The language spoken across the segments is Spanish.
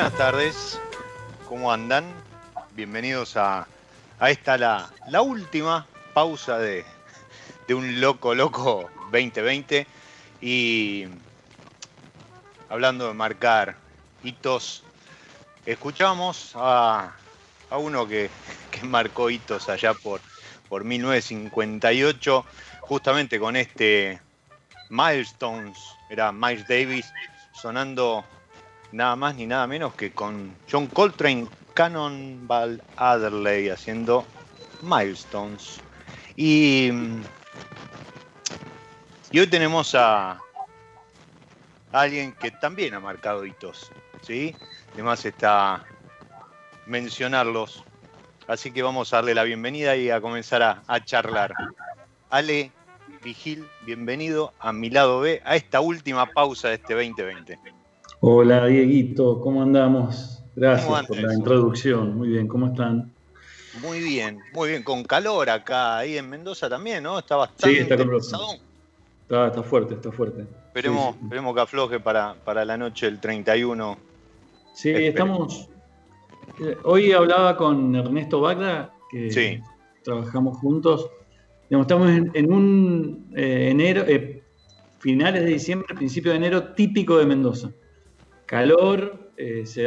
Buenas tardes, ¿cómo andan? Bienvenidos a, esta, la, la última pausa de, un loco, loco 2020. Y hablando de marcar hitos, escuchamos a, uno que, marcó hitos allá por, por 1958, justamente con este Milestones, era Miles Davis, sonando nada más ni nada menos que con John Coltrane, Cannonball Adderley haciendo Milestones. Y, y hoy tenemos a alguien que también ha marcado hitos, ¿sí? Además está mencionarlos. Así que vamos a darle la bienvenida y a comenzar a, a charlar. Ale Vigil, bienvenido a mi lado B, a esta última pausa de este 2020. Hola Dieguito, ¿cómo andamos? Gracias por la introducción. Muy bien, ¿cómo están? Muy bien, muy bien. Con calor acá, ahí en Mendoza también, ¿no? Está bastante sí, está, está, está, fuerte, está fuerte. Esperemos, esperemos que afloje para, para la noche del 31. Sí, estamos... Eh, hoy hablaba con Ernesto Bagda, que trabajamos juntos. estamos en, un eh, enero, eh, finales de diciembre, principio de enero, típico de Mendoza calor, eh, se,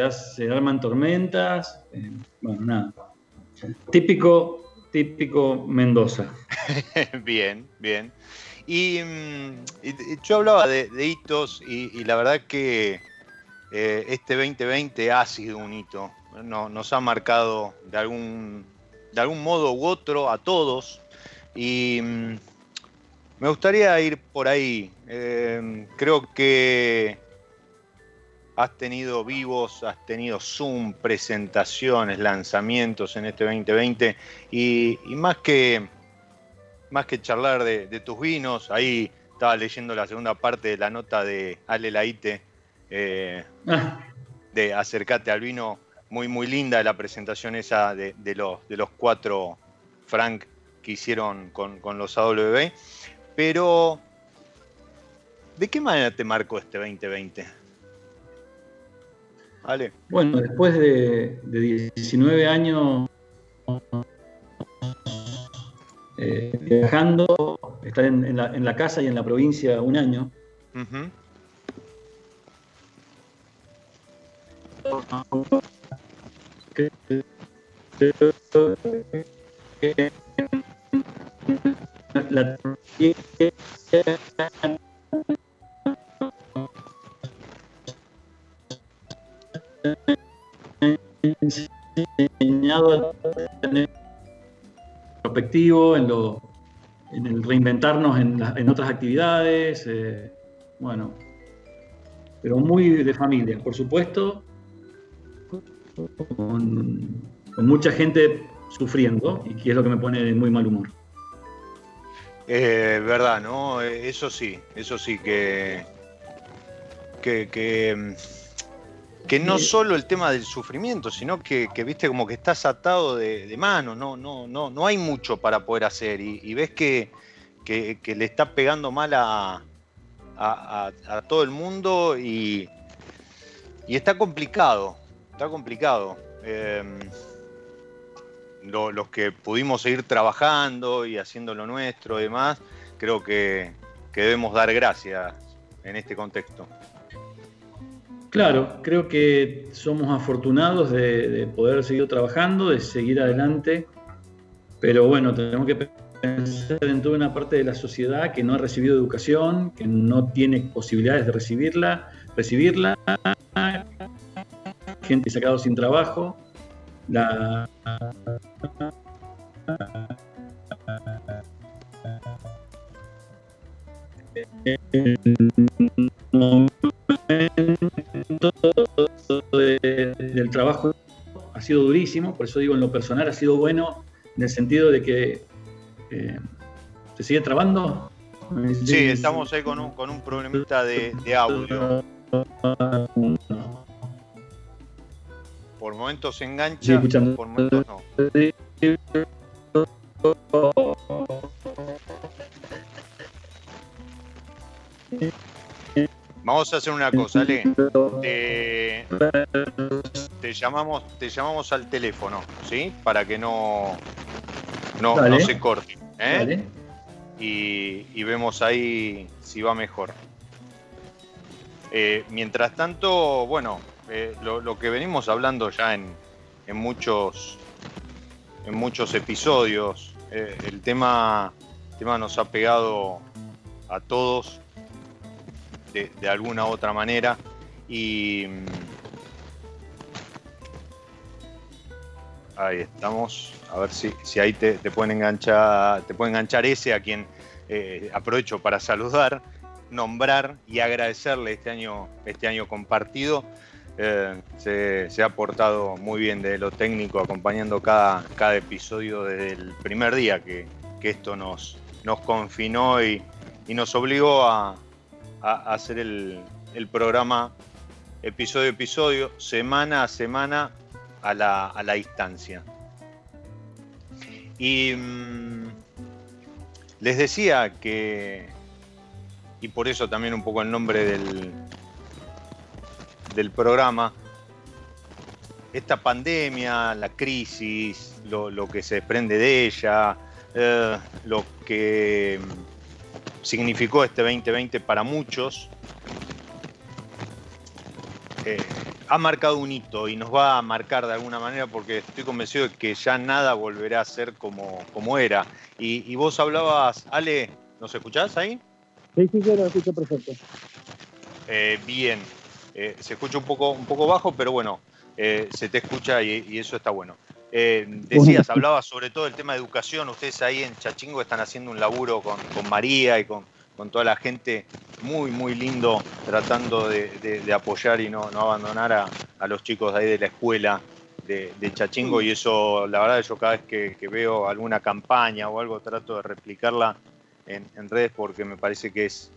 arman tormentas, eh, bueno, nada. Típico, típico Mendoza. bien, bien. Y, mm, yo hablaba de, hitos y, la verdad que eh, este 2020 ha sido un hito. nos ha marcado de algún, de algún modo u otro a todos. Y mm, me gustaría ir por ahí. creo que has tenido vivos, has tenido Zoom, presentaciones, lanzamientos en este 2020 y, más, que, más que charlar de, tus vinos, ahí estaba leyendo la segunda parte de la nota de Ale Laite eh, ah. de Acercate al vino, muy muy linda la presentación esa de, los, de los cuatro Frank hicieron con, con los AWB. Pero, ¿de qué manera te marcó este 2020? Bueno, después de, 19 años eh, viajando, estar en, la, casa y en la provincia un año. la, enseñado a tener perspectivo en, lo, en el reinventarnos en, en otras actividades, eh, bueno, pero muy de familia, por supuesto, con, mucha gente sufriendo y que es lo que me pone de muy mal humor. Eh, verdad, ¿no? Eso sí, eso sí que, que, que que no solo el tema del sufrimiento, sino que, viste como que estás atado de, mano, no, no, no, no hay mucho para poder hacer y, ves que, le está pegando mal a, todo el mundo y, está complicado, está complicado. Em, los que pudimos seguir trabajando y haciendo lo nuestro y demás, creo que debemos dar gracias en este contexto. Claro, creo que somos afortunados de, poder seguir trabajando, de seguir adelante, pero bueno, tenemos que pensar en toda una parte de la sociedad que no ha recibido educación, que no tiene posibilidades de recibirla, recibirla, gente sacado sin trabajo, la del trabajo ha sido durísimo, por eso digo en lo personal ha sido bueno en el sentido de que eh, se sigue trabando. Sí, estamos ahí con un, con un problemita de, audio. Por momentos se engancha, por momentos no. Vamos a hacer una cosa, Ale. Te, llamamos, te llamamos al teléfono, ¿sí? Para que no, no, se corte. ¿eh? Y, vemos ahí si va mejor. Eh, mientras tanto, bueno, eh, lo, que venimos hablando ya en, en muchos, en muchos episodios, el tema, el tema nos ha pegado a todos de, alguna otra manera. Y mm, ahí estamos. A ver si, si ahí te, pueden enganchar, te puede enganchar ese a quien eh, aprovecho para saludar, nombrar y agradecerle este año, este año compartido. Eh, se, ha portado muy bien de lo técnico, acompañando cada, cada episodio desde el primer día que, esto nos, nos confinó y nos obligó a, a hacer el, programa episodio a episodio, semana a semana a la, distancia. Y mm, les decía que, y por eso también un poco el nombre del, del programa, esta pandemia, la crisis, lo, que se desprende de ella, eh, lo que significó este 2020 para muchos, eh, ha marcado un hito y nos va a marcar de alguna manera porque estoy convencido de que ya nada volverá a ser como, como era. Y, vos hablabas, Ale, ¿nos escuchás ahí? Sí, sí, yo lo escucho perfecto. Eh, bien, eh, se escucha un poco, un poco bajo, pero bueno, se te escucha y, eso está bueno. Decías, hablabas sobre todo el tema de educación. Ustedes ahí en Chachingo están haciendo un laburo con, María y con, con, toda la gente muy, muy lindo, tratando de, apoyar y no, abandonar a, los chicos de ahí de la escuela de, Chachingo. Y eso, la verdad, yo cada vez que, veo alguna campaña o algo, trato de replicarla en, redes porque me parece que es,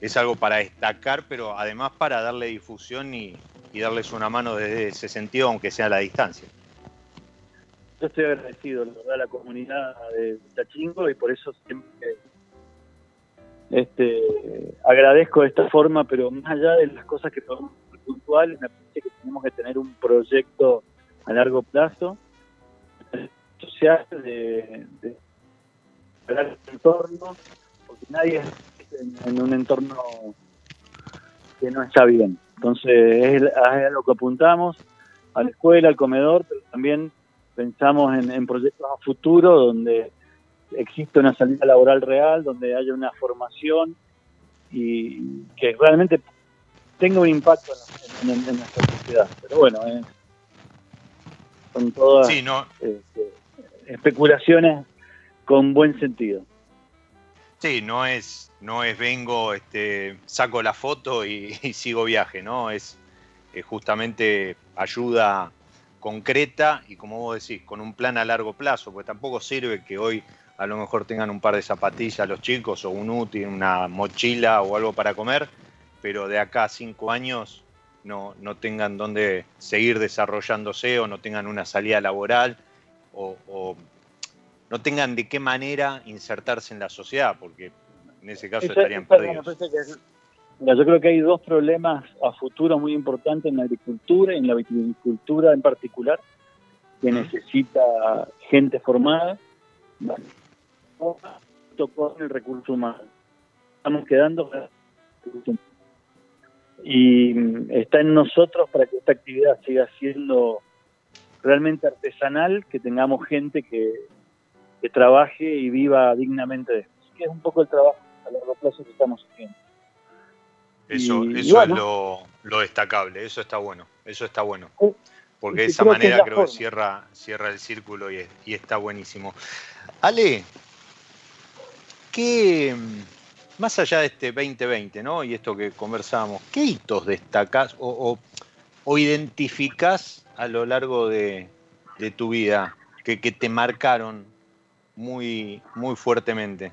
es algo para destacar, pero además para darle difusión y, y darles una mano desde ese sentido, aunque sea a la distancia. Yo estoy agradecido, la verdad, a la comunidad de Tachingo y por eso siempre este, agradezco de esta forma, pero más allá de las cosas que son puntuales, me parece que tenemos que tener un proyecto a largo plazo social de, de, el entorno, porque nadie es en, un entorno que no está bien. Entonces es, a lo que apuntamos, a la escuela, al comedor, pero también pensamos en, proyectos a futuro donde existe una salida laboral real, donde haya una formación y que realmente tenga un impacto en, nuestra sociedad. Pero bueno, son todas este, especulaciones con buen sentido. Sí, no es, no es vengo, este, saco la foto y, sigo viaje, ¿no? Es, justamente ayuda concreta y como vos decís, con un plan a largo plazo, porque tampoco sirve que hoy a lo mejor tengan un par de zapatillas los chicos o un útil, una mochila o algo para comer, pero de acá a cinco años no, no tengan dónde seguir desarrollándose o no tengan una salida laboral o no tengan de qué manera insertarse en la sociedad, porque en ese caso estarían perdidos. Yo creo que hay dos problemas a futuro muy importantes en la agricultura y en la viticultura en particular, que necesita gente formada, con el recurso humano. Estamos quedando y está en nosotros para que esta actividad siga siendo realmente artesanal, que tengamos gente que, que trabaje y viva dignamente de esto. Que es un poco el trabajo a largo plazo que estamos haciendo. Eso, eso es lo, destacable, eso está bueno, eso está bueno. Porque de esa manera creo que cierra, cierra el círculo y, está buenísimo. Ale, ¿qué, más allá de este 2020, ¿no? Y esto que conversábamos, ¿qué hitos destacás o, o, identificás a lo largo de, tu vida que, que, te marcaron muy, muy fuertemente?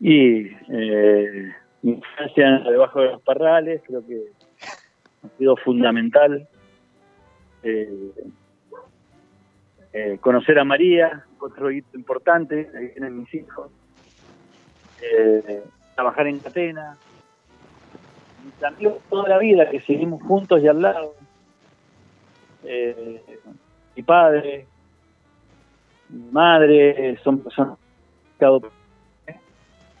Y eh, infancia debajo de los parrales, creo que ha sido fundamental. Eh, eh, conocer a María, otro hito importante, ahí vienen mis hijos. trabajar en Catena. Mis toda la vida que seguimos juntos y al lado. mi padre, madre, son personas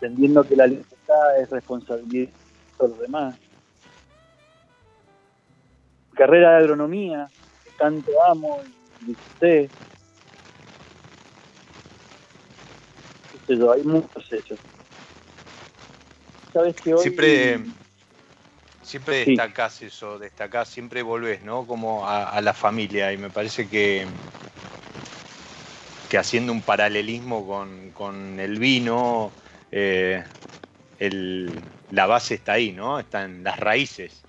entendiendo que la es responsabilidad de los demás. Carrera de agronomía, que tanto amo y disfruté. hay muchos hechos. Sabes que hoy... Siempre, siempre destacás eso, destacás, siempre volvés, ¿no? Como a la familia y me parece que que haciendo un paralelismo con, el vino, eh, la base está ahí, ¿no? Están las raíces.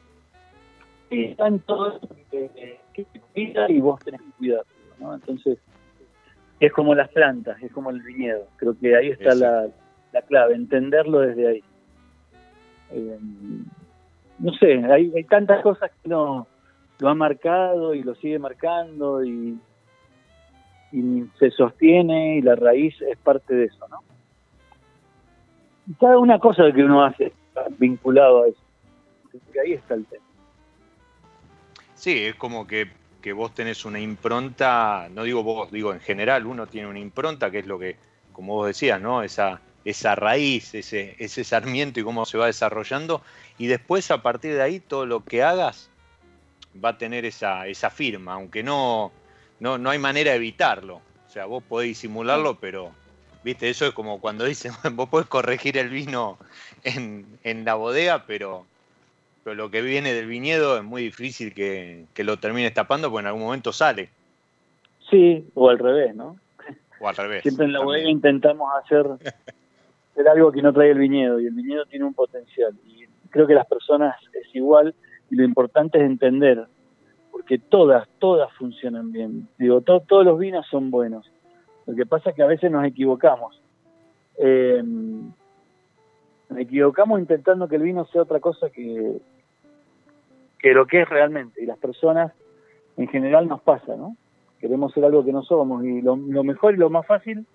Sí, están todos que, que cuida y vos tenés que cuidar, ¿no? Entonces, es como las plantas, es como el viñedo. Creo que ahí está la, clave, entenderlo desde ahí. Eh, no sé, hay, hay tantas cosas que no lo ha marcado y lo sigue marcando y y se sostiene y la raíz es parte de eso, ¿no? Cada una cosa que uno hace vinculado a eso, que ahí está el tema. Sí, es como que, vos tenés una impronta, no digo vos, digo en general, uno tiene una impronta que es lo que, como vos decías, ¿no? Esa, esa raíz, ese, ese sarmiento y cómo se va desarrollando, y después a partir de ahí todo lo que hagas va a tener esa, esa firma, aunque no, no, no hay manera de evitarlo. O sea, vos podés disimularlo, pero, viste, eso es como cuando dicen, vos podés corregir el vino en, la bodega, pero, pero lo que viene del viñedo es muy difícil que, lo termines tapando porque en algún momento sale. Sí, o al revés, ¿no? O al revés. Siempre en la bodega intentamos hacer, hacer algo que no trae el viñedo y el viñedo tiene un potencial. Y creo que las personas es igual y lo importante es entender porque todas, todas funcionan bien. Digo, todos los vinos son buenos. Lo que pasa es que a veces nos equivocamos. Eh, nos equivocamos intentando que el vino sea otra cosa que, que lo que es realmente. Y las personas en general nos pasa, ¿no? queremos ser algo que no somos y lo, mejor y lo más fácil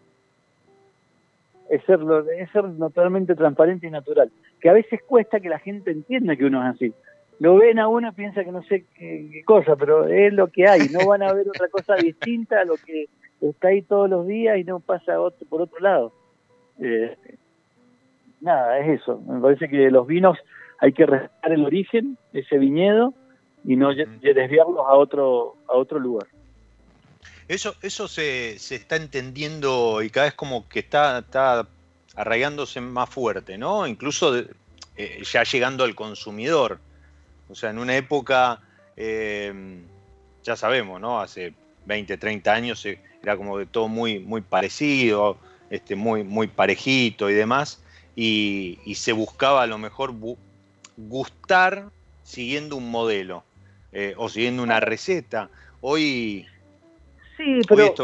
es ser, es ser naturalmente transparente y natural, que a veces cuesta que la gente entienda que uno es así. Lo ven a uno, piensa que no sé qué, cosa, pero es lo que hay, no van a ver otra cosa distinta a lo que está ahí todos los días y no pasa otro, por otro lado. Eh, nada, es eso. Me parece que los vinos hay que respetar el origen, ese viñedo, y no desviarlos a otro, a otro lugar. Eso, eso se, se está entendiendo y cada vez como que está, está arraigándose más fuerte, ¿no? Incluso eh, ya llegando al consumidor. O sea, en una época, eh, ya sabemos, ¿no? Hace 20, 30 años eh, era como de todo muy, muy parecido, este, muy, muy parejito y demás, y, se buscaba a lo mejor gustar siguiendo un modelo o siguiendo una receta. Hoy Sí, pero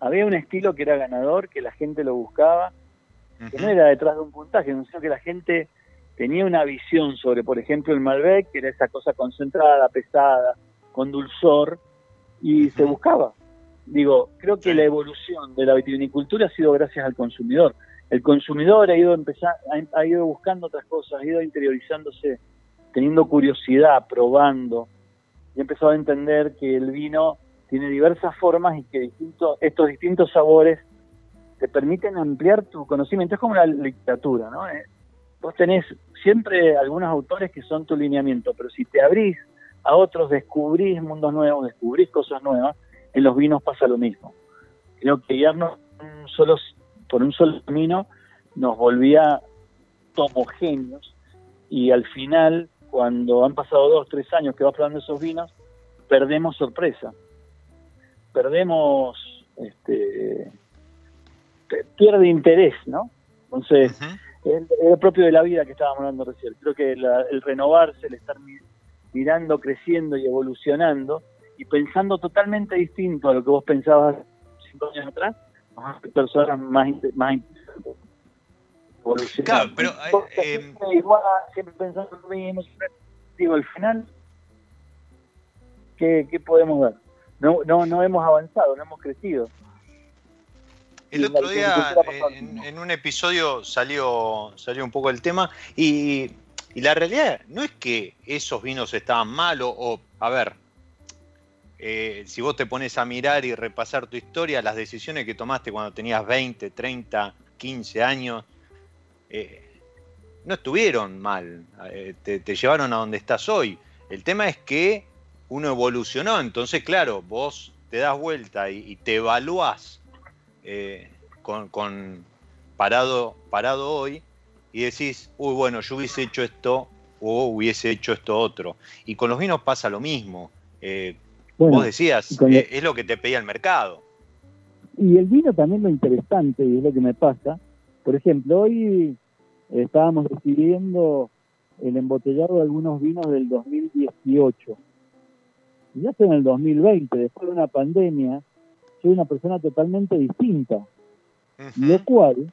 había, un estilo que era ganador, que la gente lo buscaba, que no era detrás de un puntaje, sino que la gente tenía una visión sobre, por ejemplo, el Malbec, que era esa cosa concentrada, pesada, con dulzor, y se buscaba. Digo, creo que la evolución de la vitivinicultura ha sido gracias al consumidor. El consumidor ha ido empezar, ha ido buscando otras cosas, ha ido interiorizándose, teniendo curiosidad, probando, y he empezado a entender que el vino tiene diversas formas y que estos distintos sabores te permiten ampliar tu conocimiento. Es como la literatura, ¿no? Eh, vos tenés siempre algunos autores que son tu lineamiento, pero si te abrís a otros, descubrís mundos nuevos, descubrís cosas nuevas, en los vinos pasa lo mismo. Creo que guiarnos solo, por un solo camino nos volvía homogéneos y al final cuando han pasado dos, tres años que vas probando esos vinos, perdemos sorpresa. Perdemos, este, pierde interés, ¿no? Entonces, es, propio de la vida que estábamos hablando recién. Creo que el renovarse, el estar mirando, creciendo y evolucionando y pensando totalmente distinto a lo que vos pensabas cinco años atrás, personas más, más Claro, pero. Eh, eh, igual, siempre pensando lo mismo, digo, al final, ¿qué, ¿qué, podemos ver? No, no, no hemos avanzado, no hemos crecido. El otro día, en, un episodio, salió, salió un poco el tema y, y, la realidad no es que esos vinos estaban malos o, a ver, eh, si vos te pones a mirar y repasar tu historia, las decisiones que tomaste cuando tenías 20, 30, 15 años, eh, no estuvieron mal, eh, te, llevaron a donde estás hoy. El tema es que uno evolucionó, entonces claro, vos te das vuelta y, te evaluás eh, con, parado, parado hoy y decís, uy, bueno, yo hubiese hecho esto o hubiese hecho esto otro. Y con los vinos pasa lo mismo. vos decías, es lo que te pedía el mercado. Y el vino también lo interesante, y es lo que me pasa. Por ejemplo, hoy estábamos decidiendo el embotellado de algunos vinos del 2018. Y ya estoy en el 2020, después de una pandemia, soy una persona totalmente distinta. Lo cual,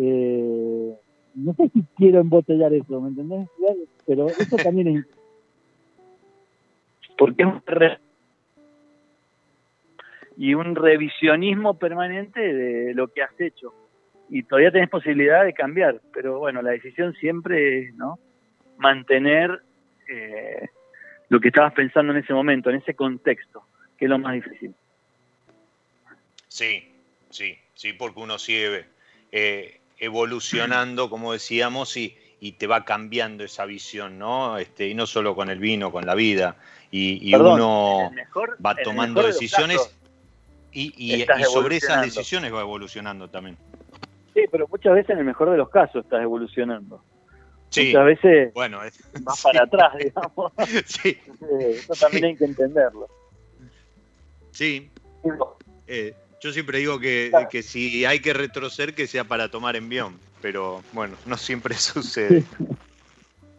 eh, no sé si quiero embotellar eso, ¿me entendés? Pero eso también es... Porque es un y un revisionismo permanente de lo que has hecho y todavía tenés posibilidad de cambiar, pero bueno, la decisión siempre es, ¿no? Mantener eh, lo que estabas pensando en ese momento, en ese contexto, que es lo más difícil. Sí, sí, sí, porque uno sigue eh, evolucionando, como decíamos, y, y, te va cambiando esa visión, ¿no? Este, y no solo con el vino, con la vida, y, uno va tomando decisiones y, y sobre esas decisiones va evolucionando también. Sí, pero muchas veces en el mejor de los casos estás evolucionando. muchas veces bueno, vas para atrás, digamos. Sí. Eso también hay que entenderlo. Sí. Eh, yo siempre digo que, si hay que retroceder, que sea para tomar envión, pero bueno, no siempre sucede.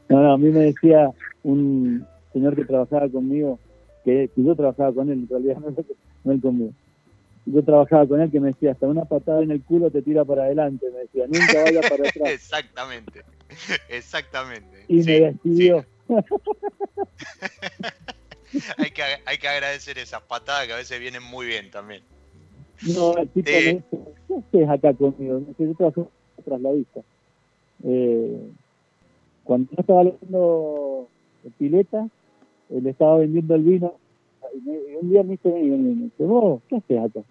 No, no, a mí me decía un señor que trabajaba conmigo, que, yo trabajaba con él, en realidad no, no él conmigo yo trabajaba con él que me decía, hasta una patada en el culo te tira para adelante, me decía, nunca vaya para atrás. exactamente, exactamente. Y me despidió. hay, que, hay que agradecer esas patadas que a veces vienen muy bien también. No, el tipo eh, ¿qué haces acá conmigo? Yo trabajo tras la vista. Eh, cuando yo estaba leyendo pileta, él estaba vendiendo el vino y, un día me dice, me dice, vos, ¿qué haces acá?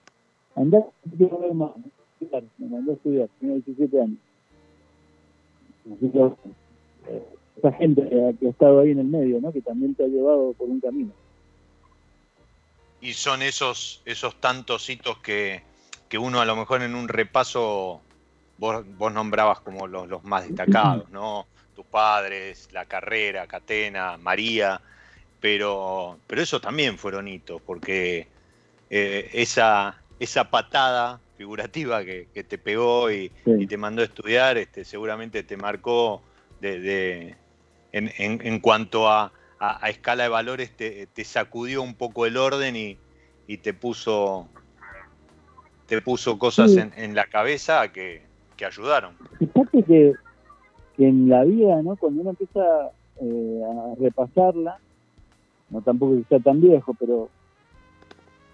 Andá, quiero ver más. Me mandó a estudiar, tenía 17 años. Así que, eh, esa gente que ha estado ahí en el medio, ¿no? Que también te ha llevado por un camino. Y son esos, esos tantos hitos que, que uno a lo mejor en un repaso vos, vos nombrabas como los, los, más destacados, ¿no? Tus padres, la carrera, Catena, María, pero, pero eso también fueron hitos, porque eh, esa, esa patada figurativa que, te pegó y, te mandó a estudiar, este, seguramente te marcó de, en, en, cuanto a, a, escala de valores, te, te, sacudió un poco el orden y, y te puso te puso cosas en, en, la cabeza que, que ayudaron. Fíjate que, que, en la vida, ¿no? cuando uno empieza eh, a repasarla, no tampoco que sea tan viejo, pero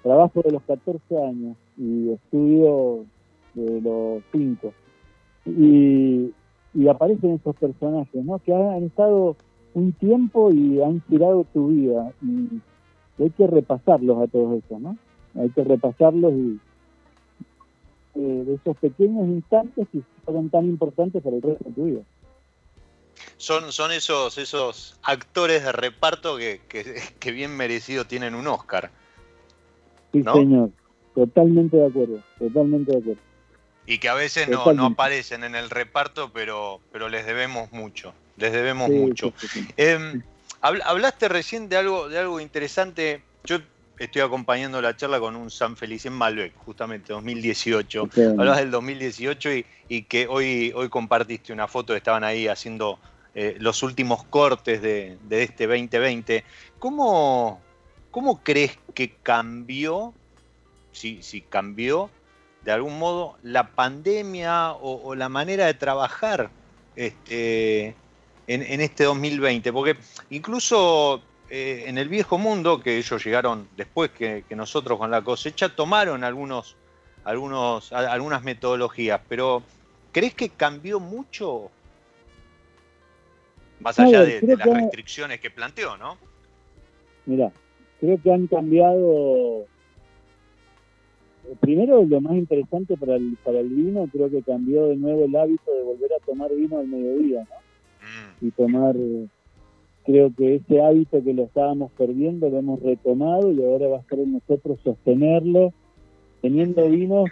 trabajo de los 14 años y estudio de los 5. Y, y aparecen esos personajes, ¿no? Que han estado un tiempo y han tirado tu vida. Y hay que repasarlos a todos esos, ¿no? Hay que repasarlos y eh, de esos pequeños instantes que fueron tan importantes para el resto de tu vida. Son, son esos, esos actores de reparto que, que, bien merecido tienen un Oscar. Sí, señor. Totalmente de acuerdo. Totalmente de acuerdo. Y que a veces no, no, aparecen en el reparto, pero, pero les debemos mucho. Les debemos mucho. Em, hablaste recién de algo, de algo interesante. Yo estoy acompañando la charla con un San Felicien Malbec, justamente 2018. Hablabas del 2018 y, y, que hoy, hoy compartiste una foto, estaban ahí haciendo eh, los últimos cortes de, de, este 2020. ¿Cómo, ¿Cómo crees que cambió, si, si cambió de algún modo, la pandemia o, o la manera de trabajar este, en, en este 2020? Porque incluso eh, en el viejo mundo, que ellos llegaron después que, nosotros con la cosecha, tomaron algunos, algunos, algunas metodologías, pero ¿crees que cambió mucho? Más allá de, las restricciones que planteó, ¿no? Mira, creo que han cambiado. Primero, lo más interesante para el, para el vino, creo que cambió de nuevo el hábito de volver a tomar vino al mediodía, ¿no? Y tomar creo que ese hábito que lo estábamos perdiendo lo hemos retomado y ahora va a ser en nosotros sostenerlo, teniendo vinos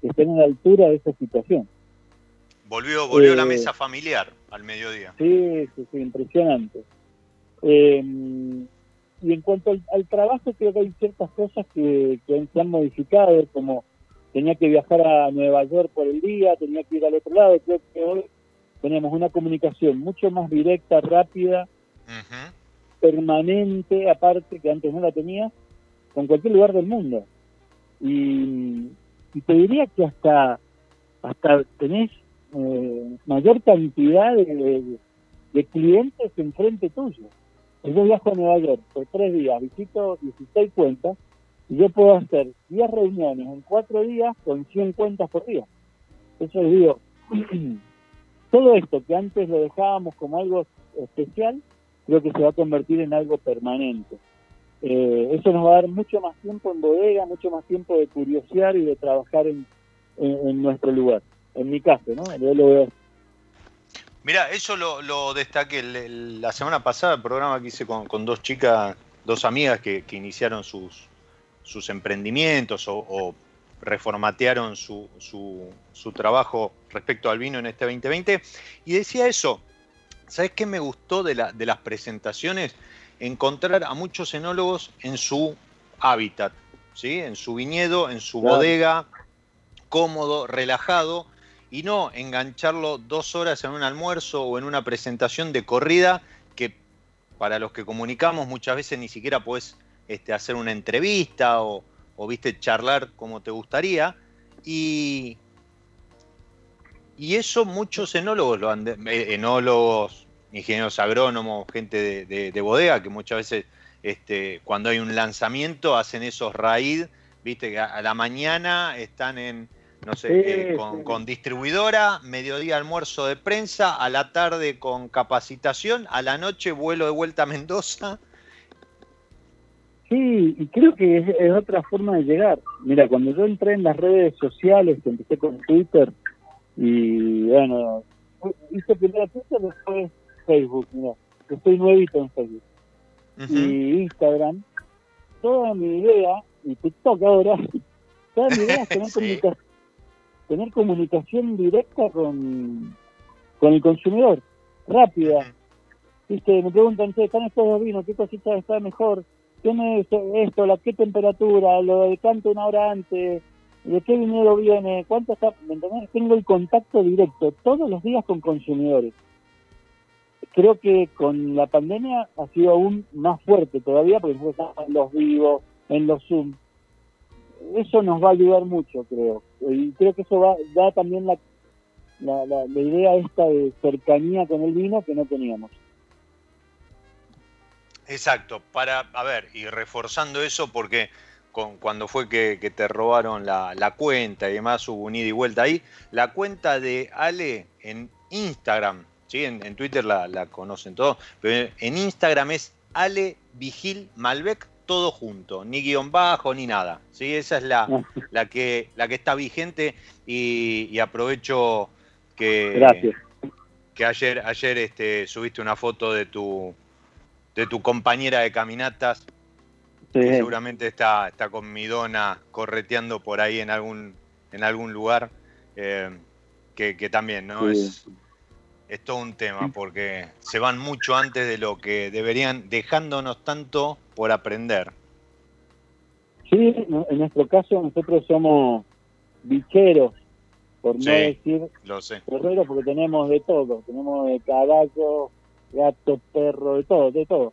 que estén a la altura de esa situación. Volvió, volvió la eh, mesa familiar al mediodía. Sí, sí, sí impresionante. Eh, y en cuanto al, trabajo, creo que hay ciertas cosas que, que se han modificado, como tenía que viajar a Nueva York por el día, tenía que ir al otro lado. Creo que hoy tenemos una comunicación mucho más directa, rápida, permanente, aparte que antes no la tenía, con cualquier lugar del mundo. Y, te diría que hasta, hasta tenés eh, mayor cantidad de, de, clientes enfrente tuyo. Yo viajo a Nueva York por tres días, visito 16 cuentas y yo puedo hacer 10 reuniones en cuatro días con 100 cuentas por día. Eso les digo, todo esto que antes lo dejábamos como algo especial, creo que se va a convertir en algo permanente. Eh, eso nos va a dar mucho más tiempo en bodega, mucho más tiempo de curiosear y de trabajar en, nuestro lugar. En mi caso, ¿no? Yo lo veo Mira, eso lo, destaqué la semana pasada, el programa que hice con, dos chicas, dos amigas que, iniciaron sus, sus emprendimientos o, reformatearon su, su, su, trabajo respecto al vino en este 2020. Y decía eso, ¿Sabes qué me gustó de, la, de las presentaciones? Encontrar a muchos enólogos en su hábitat, ¿sí? en su viñedo, en su bodega, cómodo, relajado, y no engancharlo dos horas en un almuerzo o en una presentación de corrida que para los que comunicamos muchas veces ni siquiera puedes este, hacer una entrevista o, o, viste charlar como te gustaría. Y, y eso muchos enólogos eh, enólogos, ingenieros agrónomos, gente de, bodega, que muchas veces este, cuando hay un lanzamiento, hacen esos raid, viste, que a la mañana están en, no sé, eh, con, distribuidora, mediodía almuerzo de prensa, a la tarde con capacitación, a la noche vuelo de vuelta a Mendoza. Sí, y creo que es, otra forma de llegar. Mira, cuando yo entré en las redes sociales, empecé con Twitter, y bueno, hice primero Twitter, después Facebook, mira, estoy nuevito en Facebook. Y Instagram, toda mi idea, y TikTok ahora, toda mi idea es tener comunicación tener comunicación directa con, con el consumidor, rápida. ¿Viste? Me preguntan, ¿están estos dos vinos? ¿Qué cosita está mejor? ¿Tiene esto? ¿La qué temperatura? ¿Lo decanto una hora antes? ¿De qué dinero viene? ¿Cuánto está? ¿Me Tengo el contacto directo todos los días con consumidores. Creo que con la pandemia ha sido aún más fuerte todavía porque estamos en los vivos, en los Zoom eso nos va a ayudar mucho, creo. Y creo que eso va, da también la, la, la, idea esta de cercanía con el vino que no teníamos. Exacto, para, a ver, y reforzando eso, porque con, cuando fue que, te robaron la, la, cuenta y demás, hubo un ida y vuelta ahí, la cuenta de Ale en Instagram, ¿sí? en, en Twitter la, la, conocen todos, pero en Instagram es Ale Vigil Malbec todo junto, ni guion bajo ni nada. ¿sí? Esa es la, la, que, la que está vigente y, aprovecho que, que ayer, ayer este, subiste una foto de tu, de tu compañera de caminatas. Que seguramente está, está con mi dona correteando por ahí en algún, en algún lugar. Eh, que, también, ¿no? Es, es todo un tema porque se van mucho antes de lo que deberían, dejándonos tanto por aprender. Sí, en nuestro caso nosotros somos bicheros, por no decir lo sé. porque tenemos de todo, tenemos de caballo, gato, perro, de todo, de todo.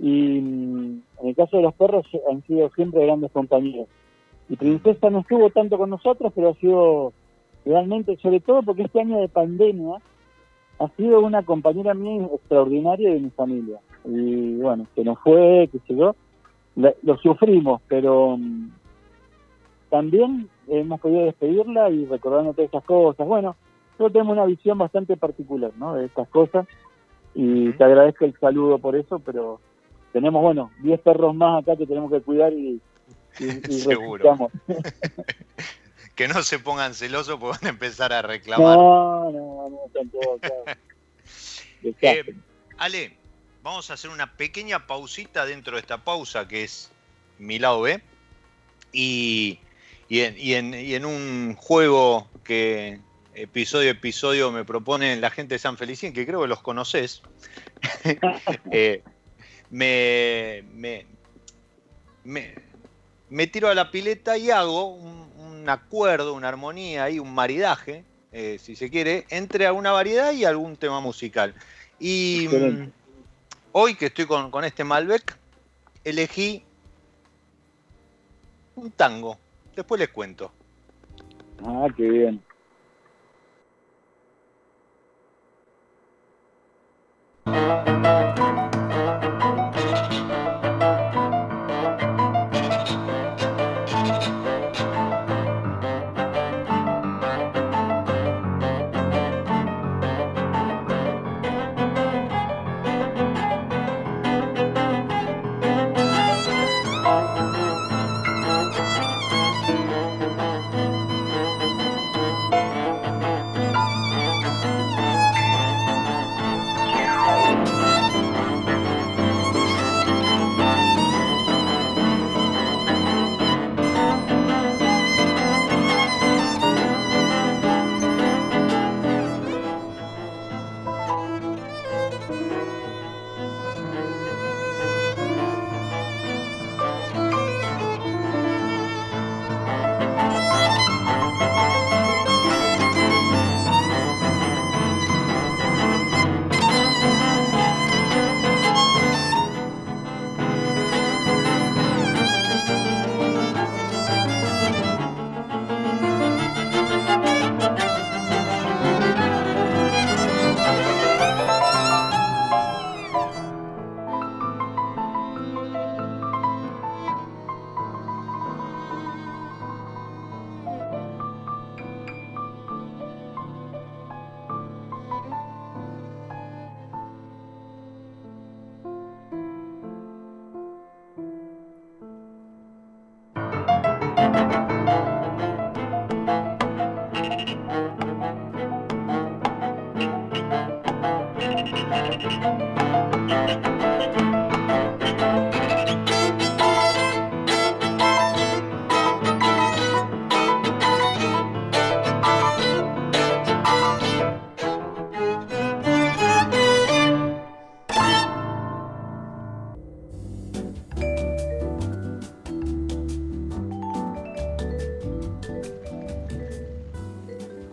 Y mm, en el caso de los perros han sido siempre grandes compañeros. Y Princesa no estuvo tanto con nosotros, pero ha sido realmente, sobre todo porque este año de pandemia, ha sido una compañera mía extraordinaria de mi familia. Y bueno, que no fue, que se yo, lo sufrimos, pero mm, también hemos podido despedirla y recordando todas esas cosas. Bueno, nosotros tenemos una visión bastante particular ¿no? de estas cosas y te agradezco el saludo por eso, pero tenemos, bueno, 10 perros más acá que tenemos que cuidar y, y, Seguro. que no se pongan celosos porque van a empezar a reclamar. No, no, no, tampoco. eh, Ale, vamos a hacer una pequeña pausita dentro de esta pausa que es mi lado B. Y, en, un juego que episodio a episodio me propone la gente de San Felicín, que creo que los conoces, eh, me, me, tiro a la pileta y hago un, acuerdo, una armonía y un maridaje, eh, si se quiere, entre alguna variedad y algún tema musical. Y hoy que estoy con, con este Malbec, elegí un tango. Después les cuento. Ah, qué bien.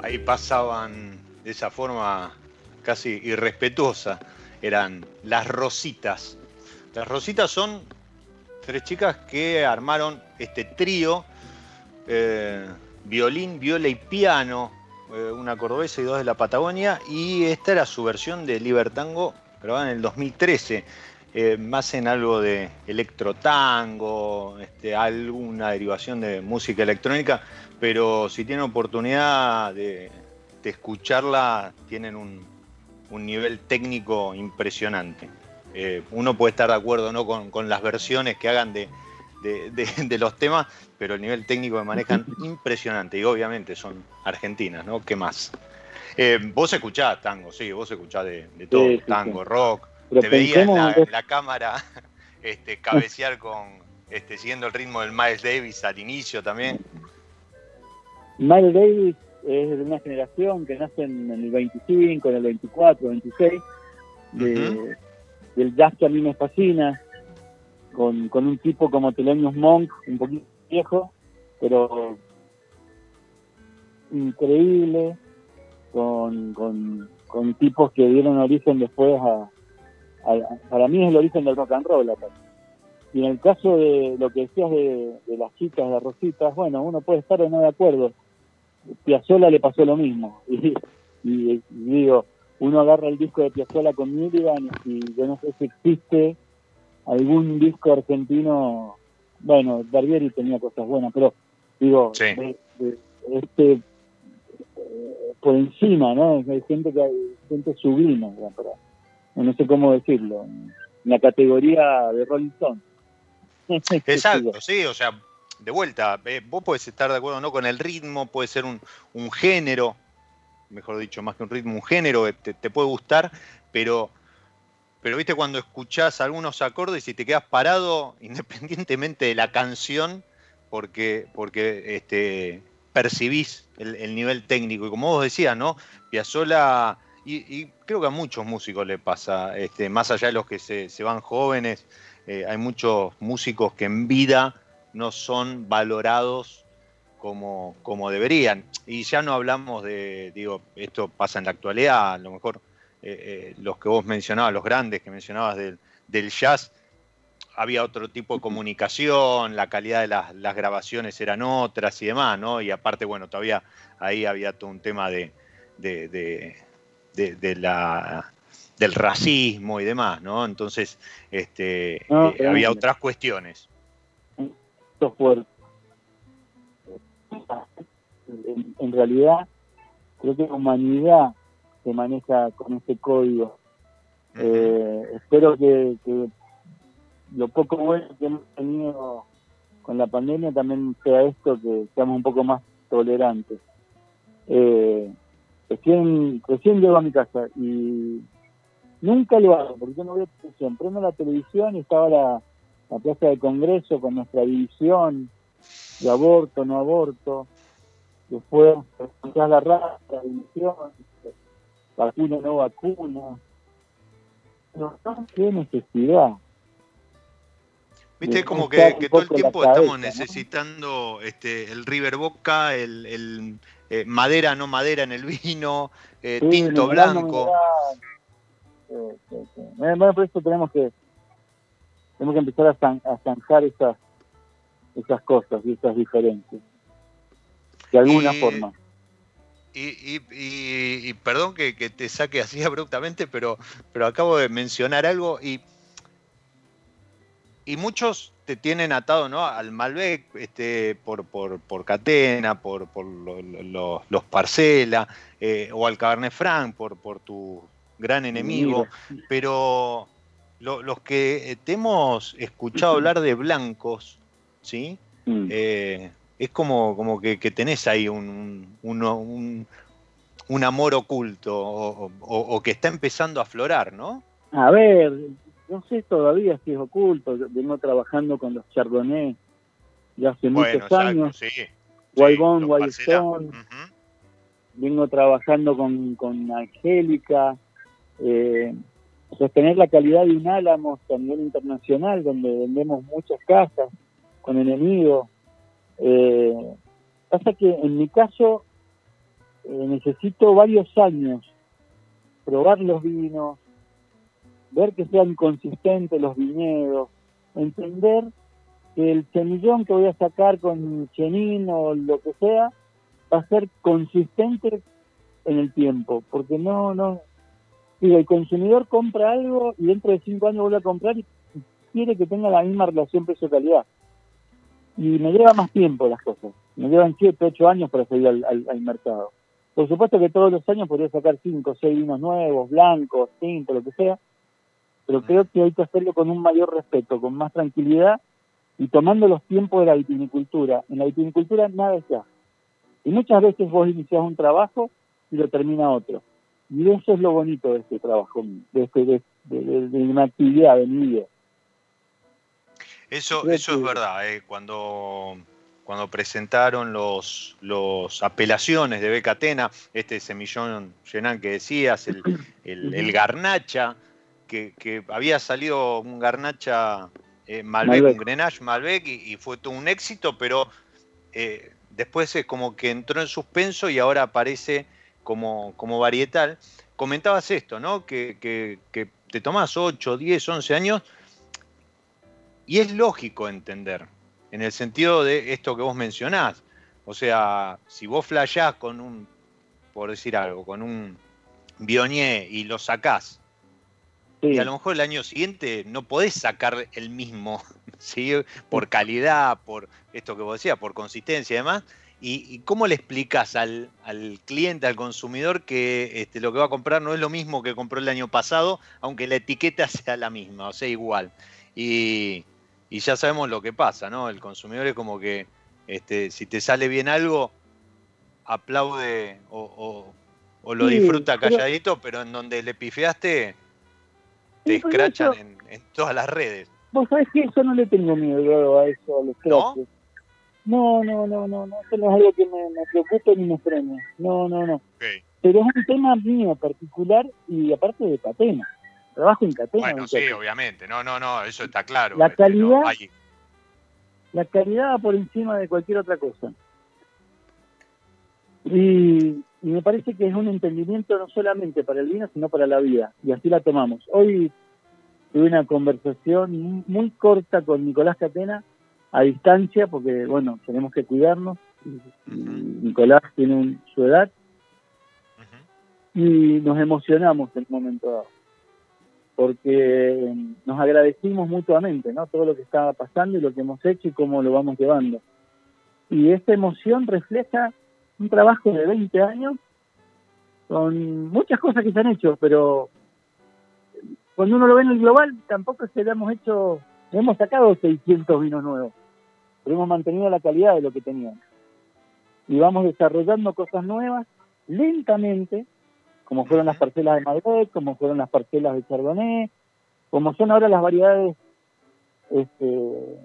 Ahí pasaban de esa forma casi irrespetuosa. Eran las Rositas. Las Rositas son tres chicas que armaron este trío, eh, violín, viola y piano, eh, una cordobesa y dos de la Patagonia, y esta era su versión de Libertango grabada en el 2013. Eh, más en algo de electrotango, este, alguna derivación de música electrónica, pero si tienen oportunidad de, escucharla, tienen un, nivel técnico impresionante. Eh, uno puede estar de acuerdo ¿no? con, las versiones que hagan de, los temas, pero el nivel técnico que manejan impresionante y obviamente son argentinas, ¿no? ¿Qué más? Eh, vos escuchás tango, sí, vos escuchás de, todo, tango, rock, te veía en la, cámara este, cabecear con, este, siguiendo el ritmo del Miles Davis al inicio también. Miles Davis es de una generación que nace en, el 25, en el 24, 26, del jazz que a mí me fascina, con, un tipo como Thelonious Monk, un poquito viejo, pero increíble, con, con tipos que dieron origen después a, para mí es el origen del rock and roll. Y en el caso de lo que decías de, las chicas, de Rositas, bueno, uno puede estar o no de acuerdo. Piazzolla le pasó lo mismo. Y, digo, uno agarra el disco de Piazzolla con Milligan y yo no sé si existe algún disco argentino, bueno, Barbieri tenía cosas buenas, pero digo, este eh, por encima, ¿no? Hay gente que hay gente sublime, no sé cómo decirlo, en la categoría de Rolling Stone. Exacto, sí, o sea, de vuelta, eh, vos podés estar de acuerdo no con el ritmo, puede ser un, género, mejor dicho, más que un ritmo, un género que te, puede gustar, pero, pero viste cuando escuchás algunos acordes y te quedas parado independientemente de la canción, porque, porque este, percibís el, el nivel técnico. Y como vos decías, ¿no? Piazzola y, creo que a muchos músicos le pasa, este, más allá de los que se, van jóvenes, eh, hay muchos músicos que en vida no son valorados como, como deberían. Y ya no hablamos de, digo, esto pasa en la actualidad, a lo mejor eh, eh, los que vos mencionabas, los grandes que mencionabas del, jazz, había otro tipo de comunicación, la calidad de las, grabaciones eran otras y demás, ¿no? Y aparte, bueno, todavía ahí había todo un tema de de, la del racismo y demás, ¿no? Entonces, este, eh, había otras cuestiones. En, realidad, creo que la humanidad se maneja con este código. Eh, espero que, lo poco bueno que hemos tenido con la pandemia también sea esto, que seamos un poco más tolerantes. Eh, Recién, recién llego a mi casa y nunca lo hago porque yo no veo televisión. Prendo la televisión y estaba la, plaza de Congreso con nuestra división de aborto, no aborto. Después ya la raza, la división, vacuna, no vacuna. No, qué necesidad. Viste, como que, todo el tiempo estamos necesitando este, el River Boca, el eh, madera, no madera en el vino, eh, tinto blanco. bueno, por eso tenemos que tenemos que empezar a, zanjar esas, esas cosas y esas diferencias. De alguna forma. Y, y, perdón que, que, te saque así abruptamente, pero, pero acabo de mencionar algo y y muchos te tienen atado ¿no? al Malbec este, por, por, por Catena, por, por los Parcela, eh, o al Cabernet Franc, por, por tu gran enemigo, pero los que te hemos escuchado hablar de blancos, ¿sí? Mm. Eh, es como, como que, tenés ahí un, un, un, amor oculto o, o, que está empezando a aflorar, ¿no? A ver, no sé todavía si es oculto, vengo trabajando con los Chardonnay ya hace muchos años, sí, Wildbone, vengo trabajando con, con Angélica, eh, sostener la calidad de un Álamos a nivel internacional, donde vendemos muchas casas con enemigos. Eh, pasa que en mi caso, eh, necesito varios años probar los vinos, ver que sean consistentes los viñedos, entender que el semillón que voy a sacar con chenín o lo que sea va a ser consistente en el tiempo, porque no, no, digo, el consumidor compra algo y dentro de cinco años vuelve a comprar y quiere que tenga la misma relación precio-calidad. Y me lleva más tiempo las cosas, me llevan siete, ocho años para seguir al, mercado. Por supuesto que todos los años podría sacar cinco, seis vinos nuevos, blancos, tintos, lo que sea, pero creo que hay que hacerlo con un mayor respeto, con más tranquilidad y tomando los tiempos de la vitinicultura. En la vitinicultura nada es ya. Y muchas veces vos iniciás un trabajo y lo termina otro. Y eso es lo bonito de este trabajo, de, este, de, una actividad, de mi vida. Eso, eso es verdad. Eh. Cuando, cuando presentaron los, los apelaciones de Becatena, este semillón Llenan que decías, el, el garnacha, que, había salido un Garnacha eh, Malbec, un Grenache Malbec y, fue todo un éxito, pero eh, después es como que entró en suspenso y ahora aparece como, como varietal. Comentabas esto, ¿no? Que, te tomás 8, 10, 11 años y es lógico entender, en el sentido de esto que vos mencionás. O sea, si vos flasheás con un, por decir algo, con un Bionier y lo sacás y a lo mejor el año siguiente no podés sacar el mismo, ¿sí? por calidad, por esto que vos decías, por consistencia y demás. ¿Y, cómo le explicas al, cliente, al consumidor, que este, lo que va a comprar no es lo mismo que compró el año pasado, aunque la etiqueta sea la misma, o sea, igual? Y, ya sabemos lo que pasa, ¿no? El consumidor es como que este, si te sale bien algo, aplaude o, lo disfruta calladito, pero en donde le pifiaste te escrachan en, todas las redes. Vos sabés que eso no le tengo miedo a eso, a los scratches. ¿No? no, no, no, no, eso no es algo que me, me preocupe ni me frene. No, no, no. Pero es un tema mío particular y aparte de Catena. Trabajo en Catena. Bueno, sí, obviamente. No, no, no, eso está claro. La este, calidad, la calidad por encima de cualquier otra cosa. Y y me parece que es un entendimiento no solamente para el vino, sino para la vida, y así la tomamos. Hoy tuve una conversación muy corta con Nicolás Catena, a distancia, porque, bueno, tenemos que cuidarnos. Nicolás tiene su edad, y nos emocionamos en un momento dado, porque nos agradecimos mutuamente, ¿no? Todo lo que estaba pasando y lo que hemos hecho y cómo lo vamos llevando. Y esta emoción refleja un trabajo de 20 años con muchas cosas que se han hecho, pero cuando uno lo ve en el global, tampoco se le hemos hecho, hemos sacado 600 vinos nuevos, pero hemos mantenido la calidad de lo que teníamos. Y vamos desarrollando cosas nuevas lentamente, como fueron las parcelas de Malbec, como fueron las parcelas de Chardonnay, como son ahora las variedades este,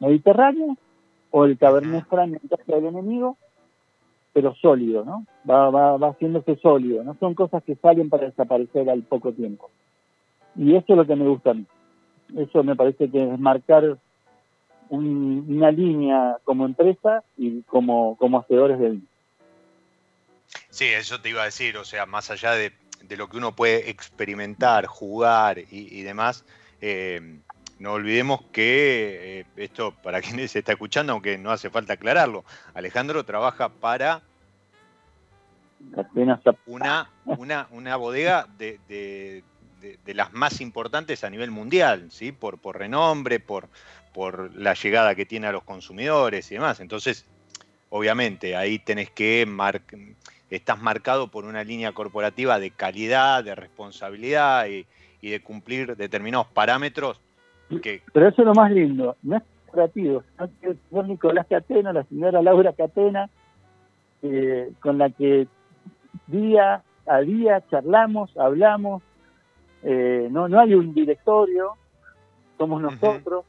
mediterráneas, o el Cabernet Franc en casa del enemigo, pero sólido, ¿no? Va, va, va haciéndose sólido, no son cosas que salen para desaparecer al poco tiempo. Y eso es lo que me gusta a mí. Eso me parece que es marcar una línea como empresa y como, como hacedores de vino. Sí, eso te iba a decir, o sea, más allá de, lo que uno puede experimentar, jugar y, demás, eh, no olvidemos que eh, esto, para quienes se está escuchando, aunque no hace falta aclararlo, Alejandro trabaja para una, una, una bodega de, de, las más importantes a nivel mundial, ¿sí? por, por renombre, por, por la llegada que tiene a los consumidores y demás. Entonces, obviamente, ahí tenés que marcar estás marcado por una línea corporativa de calidad, de responsabilidad y, y de cumplir determinados parámetros pero eso es lo más lindo, no es corporativo, no Nicolás Catena, la señora Laura Catena, eh, con la que día a día charlamos, hablamos, eh, no, no hay un directorio, somos nosotros,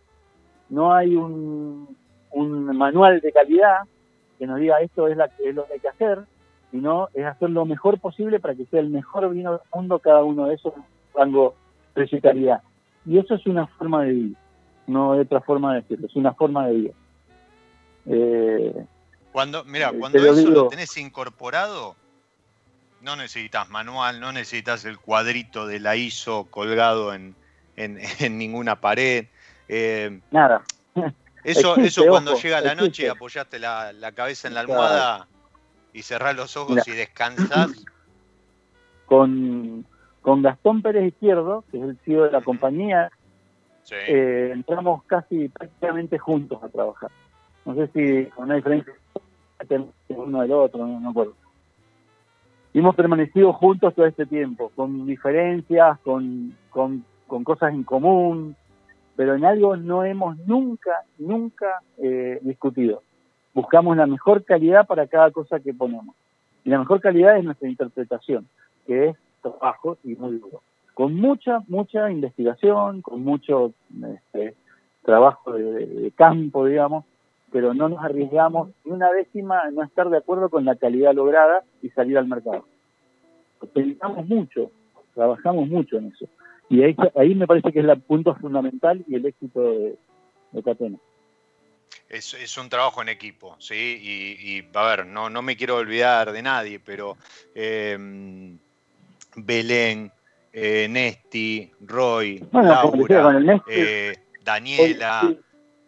no hay un, un manual de calidad que nos diga esto es, la, es lo que hay que hacer, sino es hacer lo mejor posible para que sea el mejor vino del mundo cada uno de esos rango precio y calidad. Y eso es una forma de vida, no hay otra forma de decirlo, es una forma de vida. Eh, cuando, mira, cuando eso lo tenés incorporado, No necesitas manual, no necesitas el cuadrito de la ISO colgado en, ninguna pared. Eh, Nada. Eso, eso cuando llega la noche, apoyaste la, cabeza en la almohada y cerrás los ojos y descansas. Con, con Gastón Pérez Izquierdo, que es el CEO de la compañía, eh, entramos casi prácticamente juntos a trabajar. No sé si con una diferencia uno del otro, no me acuerdo. Y hemos permanecido juntos todo este tiempo, con diferencias, con, con, con cosas en común, pero en algo no hemos nunca, nunca eh, discutido. Buscamos la mejor calidad para cada cosa que ponemos. Y la mejor calidad es nuestra interpretación, que es trabajo y muy duro. Con mucha, mucha investigación, con mucho este, trabajo de, campo, digamos, pero no nos arriesgamos ni una décima a no estar de acuerdo con la calidad lograda y salir al mercado. Pensamos mucho, trabajamos mucho en eso. Y ahí, ahí me parece que es el punto fundamental y el éxito de, de Catena. Es, es, un trabajo en equipo, ¿sí? Y, y, a ver, no, no me quiero olvidar de nadie, pero em, Belén, eh, Nesti, Roy, Laura, eh, Daniela,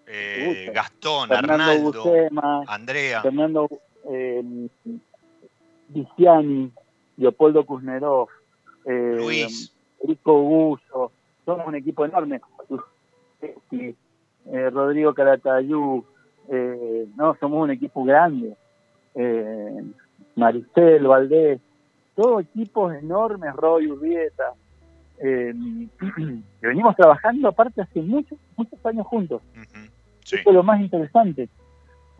eh, Gastón, Arnaldo, Andrea. Fernando eh, Viciani, Leopoldo Kuznetsov, Luis. Rico Gullo, somos un equipo enorme. Eh, Rodrigo Caratayú, eh, no, somos un equipo grande. Eh, Maricel, Valdés, todos equipos enormes, Roy Urbieta, eh, que venimos trabajando aparte hace muchos, muchos años juntos. Eso es lo más interesante.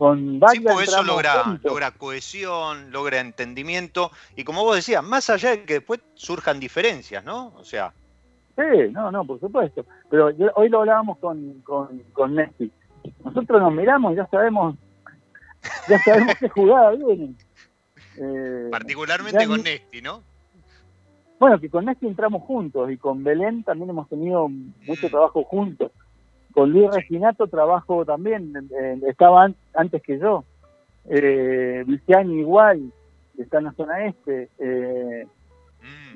Con sí, eso logra, logra cohesión, logra entendimiento y como vos decías, más allá de que después surjan diferencias, ¿no? O sea. Sí, no, no, por supuesto. Pero hoy lo hablábamos con, con, con Nesti. Nosotros nos miramos y ya sabemos, ya sabemos qué jugada viene. Eh, Particularmente con Nesti, ¿no? Bueno, que con Nesti entramos juntos y con Belén también hemos tenido mucho mm. trabajo juntos. Con Luis Reginato trabajo también, estaba antes que yo. Eh, igual, está en la zona este. Eh,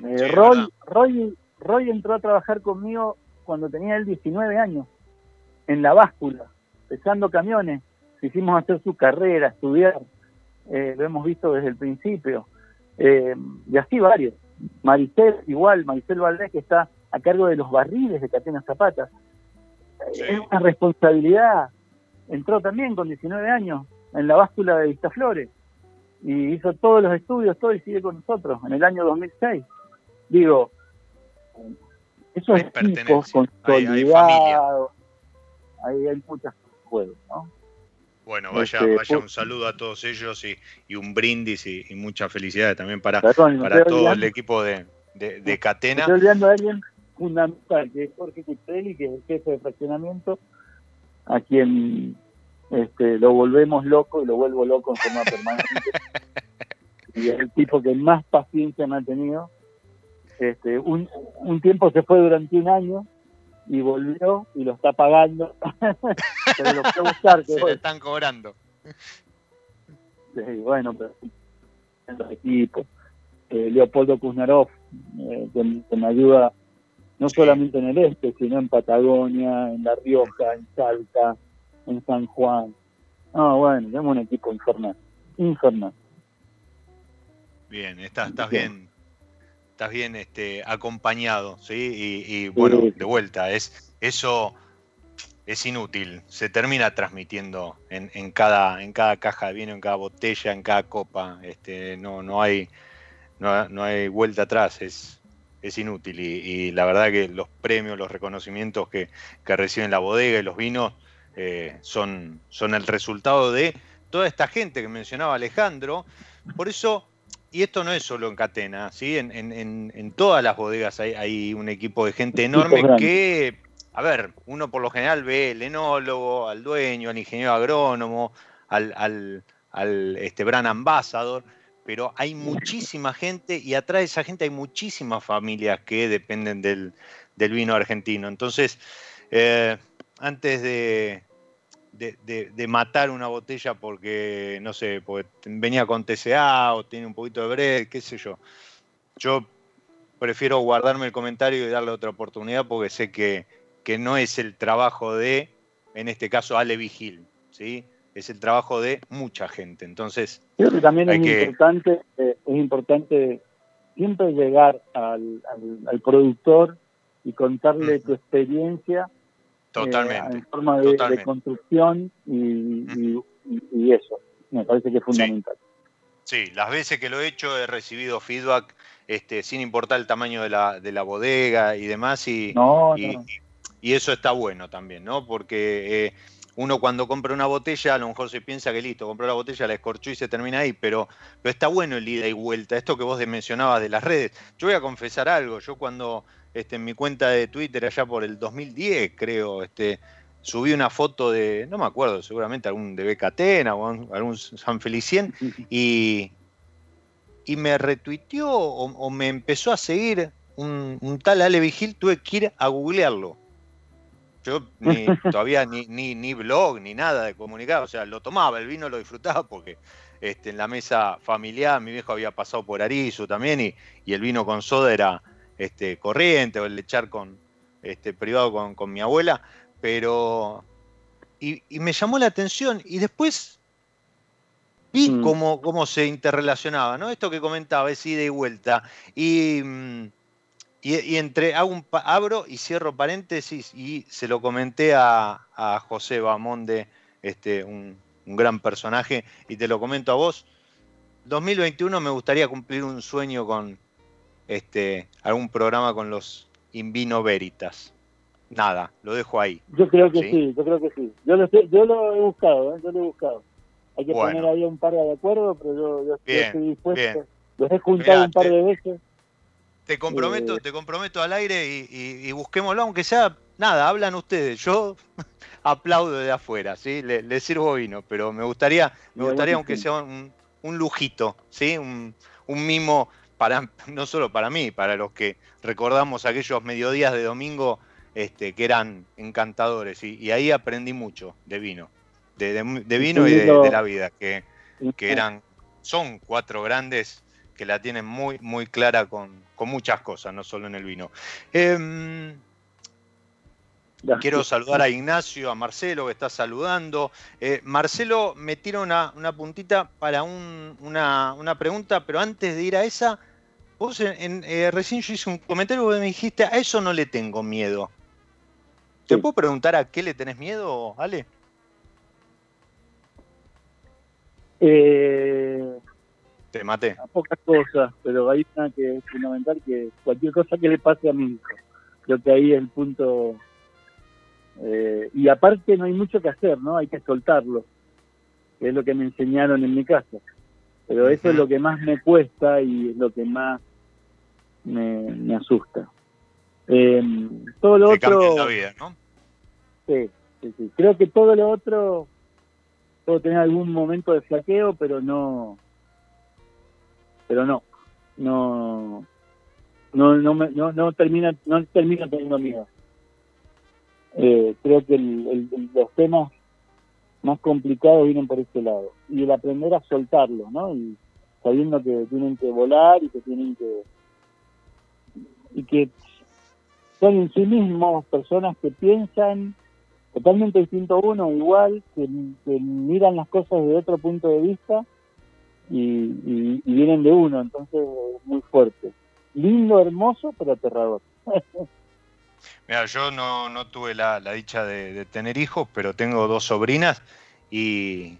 mm, eh, Roy, Roy, Roy entró a trabajar conmigo cuando tenía él 19 años, en la báscula, pesando camiones. Hicimos hacer su carrera, estudiar. Eh, lo hemos visto desde el principio. y así varios. Maricel, igual, Maricel Valdés, que está a cargo de los barriles de Catena Zapata es una responsabilidad. Entró también con 19 años en la báscula de Vistaflores y hizo todos los estudios, todo y sigue con nosotros en el año 2006. Digo, eso es equipos consolidados, hay, hay, muchas juegos, ¿no? Bueno, vaya, este, vaya un saludo a todos ellos y, un brindis y, mucha felicidad también para, para todo el equipo de, de, Catena. Estoy olvidando a alguien fundamental, que es Jorge Cutrelli, que es el jefe de fraccionamiento, a quien este, lo volvemos loco y lo vuelvo loco en forma permanente. y es el tipo que más paciencia me ha tenido. Este, un, un tiempo se fue durante un año y volvió y lo está pagando. pero lo puedo buscar. se lo están cobrando. Sí, bueno, pero los equipos. Eh, Leopoldo Kuznarov, eh, que, me ayuda no solamente en el este, sino en Patagonia, en La Rioja, en Salta, en San Juan. Ah, bueno, tenemos un equipo infernal, infernal. Bien, estás, estás bien, estás bien este, acompañado, ¿sí? Y, bueno, de vuelta, es eso es inútil, se termina transmitiendo en, en, cada, en cada caja de vino, en cada botella, en cada copa, este, no, no hay, no, no hay vuelta atrás, es, es inútil. Y, la verdad que los premios, los reconocimientos que, reciben la bodega y los vinos eh, son, son el resultado de toda esta gente que mencionaba Alejandro. Por eso, y esto no es solo en Catena, ¿sí? en, en, todas las bodegas hay, un equipo de gente enorme que, a ver, uno por lo general ve el enólogo, al dueño, al ingeniero agrónomo, al, al, al este, brand ambassador pero hay muchísima gente y atrás de esa gente hay muchísimas familias que dependen del, vino argentino. Entonces, eh, antes de, de, matar una botella porque, no sé, porque venía con TCA o tiene un poquito de bread, qué sé yo. Yo prefiero guardarme el comentario y darle otra oportunidad porque sé que, que no es el trabajo de, en este caso, Ale Vigil, ¿sí? Es el trabajo de mucha gente. Entonces, creo que también es, importante, eh, es importante siempre llegar al, al, productor y contarle tu experiencia Totalmente. en forma de, construcción y, eso. Me parece que es fundamental. Sí. las veces que lo he hecho he recibido feedback este, sin importar el tamaño de la, de la bodega y demás. Y, y, eso está bueno también, ¿no? Porque eh, uno cuando compra una botella, a lo mejor se piensa que listo, compró la botella, la escorchó y se termina ahí, pero, pero está bueno el ida y vuelta. Esto que vos mencionabas de las redes. Yo voy a confesar algo, yo cuando este, en mi cuenta de Twitter allá por el 2010, creo, este, subí una foto de, no me acuerdo, seguramente algún de Becatena o algún San Felicien, y, y me retuiteó o, me empezó a seguir un, tal Ale Vigil, tuve que ir a googlearlo. Yo todavía ni, ni, blog ni nada de comunicar, o sea, lo tomaba, el vino lo disfrutaba porque este, en la mesa familiar mi viejo había pasado por Arizu también y, y el vino con soda era, este, corriente o el echar con, este, privado con, mi abuela, pero... Y, me llamó la atención y después vi mm. cómo, se interrelacionaba, ¿no? Esto que comentaba, es ida y vuelta. Y, y, entre, hago un, abro y cierro paréntesis y se lo comenté a, José Bamonde, este, un, un gran personaje, y te lo comento a vos. 2021 me gustaría cumplir un sueño con, este, algún programa con los Invino Veritas. Nada, lo dejo ahí. Yo creo que ¿sí? yo creo que sí. Yo lo, yo lo he buscado, ¿eh? yo lo he buscado. Hay que poner ahí un par de acuerdos, pero yo, estoy dispuesto. Los he juntado un par de veces. Te comprometo, eh, te comprometo al aire y, busquémoslo, aunque sea nada, hablan ustedes. Yo aplaudo de afuera, ¿sí? Le, sirvo vino, pero me gustaría, me gustaría aunque sea un, un lujito, ¿sí? Un, un mimo para, no solo para mí, para los que recordamos aquellos mediodías de domingo este, que eran encantadores. Y, ahí aprendí mucho de vino, de, vino y de, la vida, que, eran, son cuatro grandes que la tienen muy, muy clara con, muchas cosas, no solo en el vino. Em, Quiero saludar a Ignacio, a Marcelo que está saludando. Eh, Marcelo me tira una, puntita para una, pregunta, pero antes de ir a esa, vos en, eh, recién yo hice un comentario que me dijiste, a eso no le tengo miedo. ¿Te puedo preguntar a qué le tenés miedo, Ale? Eh, Te maté. A pocas cosas, pero hay una que es fundamental, que cualquier cosa que le pase a mi hijo. Creo que ahí es el punto eh, y aparte no hay mucho que hacer, ¿no? Hay que soltarlo, que es lo que me enseñaron en mi casa. Pero eso es lo que más me cuesta y es lo que más me, asusta. Eh, todo lo otro... La vida, ¿no? Sí, sí, sí. Creo que todo lo otro puedo tener algún momento de flaqueo, pero no... Pero no, no... No, no, no, no termina no termina teniendo miedo eh, creo que los temas más complicados vienen por este lado. Y el aprender a soltarlo, ¿no? Y sabiendo que tienen que volar y que tienen que... y que son en sí mismos personas que piensan totalmente distinto a uno, igual, que, miran las cosas de otro punto de vista y, y vienen de uno, entonces es muy fuerte. Lindo, hermoso, pero aterrador. Mira, yo no, tuve la, dicha de, tener hijos, pero tengo dos sobrinas y,